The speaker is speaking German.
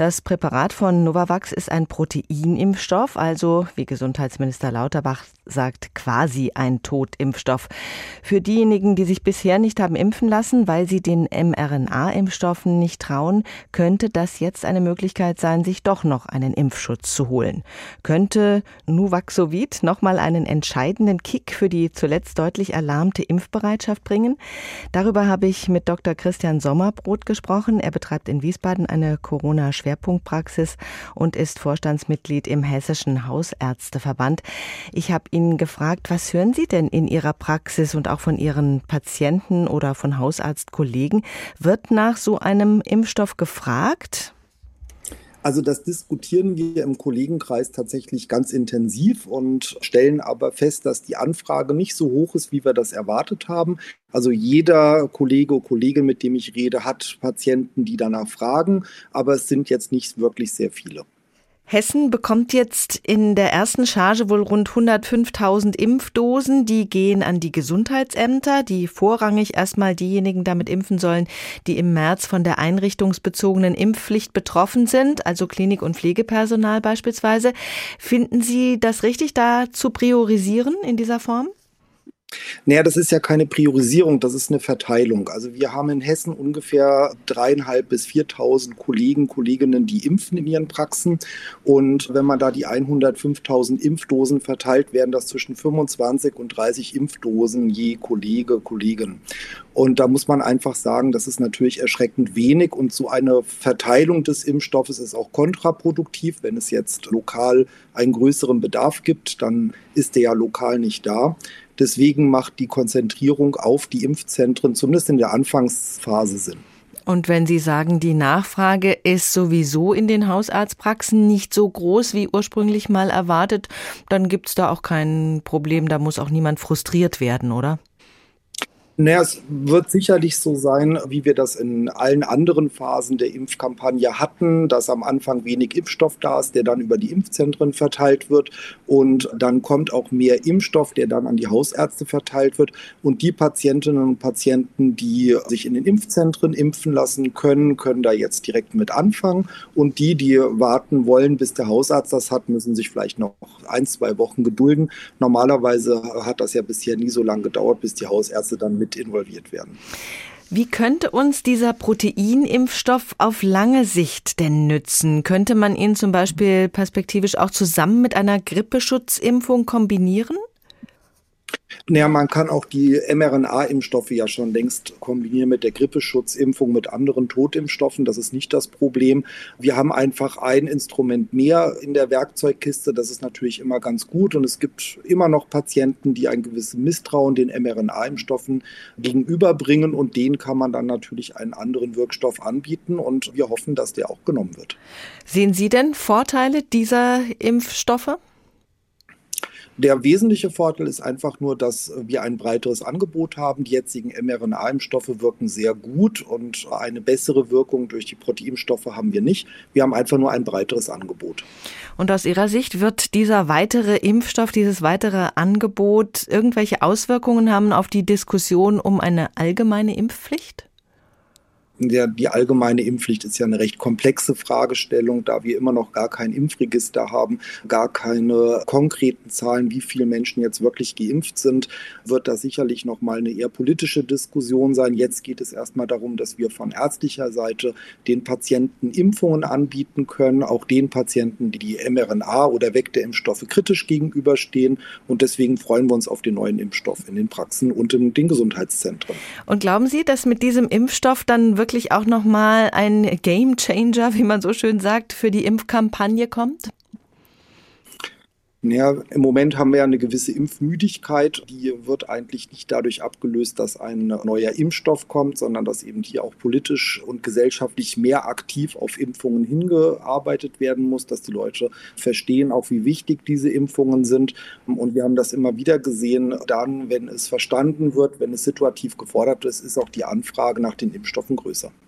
Das Präparat von Novavax ist ein Proteinimpfstoff, also wie Gesundheitsminister Lauterbach sagt, quasi ein Totimpfstoff. Für diejenigen, die sich bisher nicht haben impfen lassen, weil sie den mRNA-Impfstoffen nicht trauen, könnte das jetzt eine Möglichkeit sein, sich doch noch einen Impfschutz zu holen. Könnte Nuvaxovid nochmal einen entscheidenden Kick für die zuletzt deutlich erlahmte Impfbereitschaft bringen? Darüber habe ich mit Dr. Christian Sommerbrot gesprochen. Er betreibt in Wiesbaden eine Corona-Schwerpunktpraxis und ist Vorstandsmitglied im Hessischen Hausärzteverband. Ich habe ihn gefragt, was hören Sie denn in Ihrer Praxis und auch von Ihren Patienten oder von Hausarztkollegen? Wird nach so einem Impfstoff gefragt? Also das diskutieren wir im Kollegenkreis tatsächlich ganz intensiv und stellen aber fest, dass die Anfrage nicht so hoch ist, wie wir das erwartet haben. Also jeder Kollege oder Kollegin, mit dem ich rede, hat Patienten, die danach fragen, aber es sind jetzt nicht wirklich sehr viele. Hessen bekommt jetzt in der ersten Charge wohl rund 105.000 Impfdosen. Die gehen an die Gesundheitsämter, die vorrangig erstmal diejenigen damit impfen sollen, die im März von der einrichtungsbezogenen Impfpflicht betroffen sind, also Klinik- und Pflegepersonal beispielsweise. Finden Sie das richtig, da zu priorisieren in dieser Form? Naja, das ist ja keine Priorisierung, das ist eine Verteilung. Also wir haben in Hessen ungefähr dreieinhalb bis 4.000 Kollegen, Kolleginnen, die impfen in ihren Praxen. Und wenn man da die 105.000 Impfdosen verteilt, werden das zwischen 25 und 30 Impfdosen je Kollege, Kollegin. Und da muss man einfach sagen, das ist natürlich erschreckend wenig. Und so eine Verteilung des Impfstoffes ist auch kontraproduktiv. Wenn es jetzt lokal einen größeren Bedarf gibt, dann ist der ja lokal nicht da. Deswegen macht die Konzentrierung auf die Impfzentren zumindest in der Anfangsphase Sinn. Und wenn Sie sagen, die Nachfrage ist sowieso in den Hausarztpraxen nicht so groß wie ursprünglich mal erwartet, dann gibt es da auch kein Problem, da muss auch niemand frustriert werden, oder? Naja, es wird sicherlich so sein, wie wir das in allen anderen Phasen der Impfkampagne hatten, dass am Anfang wenig Impfstoff da ist, der dann über die Impfzentren verteilt wird. Und dann kommt auch mehr Impfstoff, der dann an die Hausärzte verteilt wird. Und die Patientinnen und Patienten, die sich in den Impfzentren impfen lassen können, können da jetzt direkt mit anfangen. Und die, die warten wollen, bis der Hausarzt das hat, müssen sich vielleicht noch ein, zwei Wochen gedulden. Normalerweise hat das ja bisher nie so lange gedauert, bis die Hausärzte dann mit mit involviert werden. Wie könnte uns dieser Proteinimpfstoff auf lange Sicht denn nützen? Könnte man ihn zum Beispiel perspektivisch auch zusammen mit einer Grippeschutzimpfung kombinieren? Naja, man kann auch die mRNA-Impfstoffe ja schon längst kombinieren mit der Grippeschutzimpfung, mit anderen Totimpfstoffen. Das ist nicht das Problem. Wir haben einfach ein Instrument mehr in der Werkzeugkiste. Das ist natürlich immer ganz gut. Und es gibt immer noch Patienten, die ein gewisses Misstrauen den mRNA-Impfstoffen gegenüberbringen. Und denen kann man dann natürlich einen anderen Wirkstoff anbieten. Und wir hoffen, dass der auch genommen wird. Sehen Sie denn Vorteile dieser Impfstoffe? Der wesentliche Vorteil ist einfach nur, dass wir ein breiteres Angebot haben. Die jetzigen mRNA-Impfstoffe wirken sehr gut und eine bessere Wirkung durch die Proteinstoffe haben wir nicht. Wir haben einfach nur ein breiteres Angebot. Und aus Ihrer Sicht wird dieser weitere Impfstoff, dieses weitere Angebot irgendwelche Auswirkungen haben auf die Diskussion um eine allgemeine Impfpflicht? Der, die allgemeine Impfpflicht ist ja eine recht komplexe Fragestellung, da wir immer noch gar kein Impfregister haben, gar keine konkreten Zahlen, wie viele Menschen jetzt wirklich geimpft sind, wird da sicherlich noch mal eine eher politische Diskussion sein. Jetzt geht es erstmal darum, dass wir von ärztlicher Seite den Patienten Impfungen anbieten können, auch den Patienten, die die mRNA oder Vektorimpfstoffe kritisch gegenüberstehen. Und deswegen freuen wir uns auf den neuen Impfstoff in den Praxen und in den Gesundheitszentren. Und glauben Sie, dass mit diesem Impfstoff dann wirklich wirklich auch nochmal ein Game Changer, wie man so schön sagt, für die Impfkampagne kommt? Ja, im Moment haben wir ja eine gewisse Impfmüdigkeit. Die wird eigentlich nicht dadurch abgelöst, dass ein neuer Impfstoff kommt, sondern dass eben hier auch politisch und gesellschaftlich mehr aktiv auf Impfungen hingearbeitet werden muss, dass die Leute verstehen auch, wie wichtig diese Impfungen sind. Und wir haben das immer wieder gesehen, dann, wenn es verstanden wird, wenn es situativ gefordert ist, ist auch die Anfrage nach den Impfstoffen größer.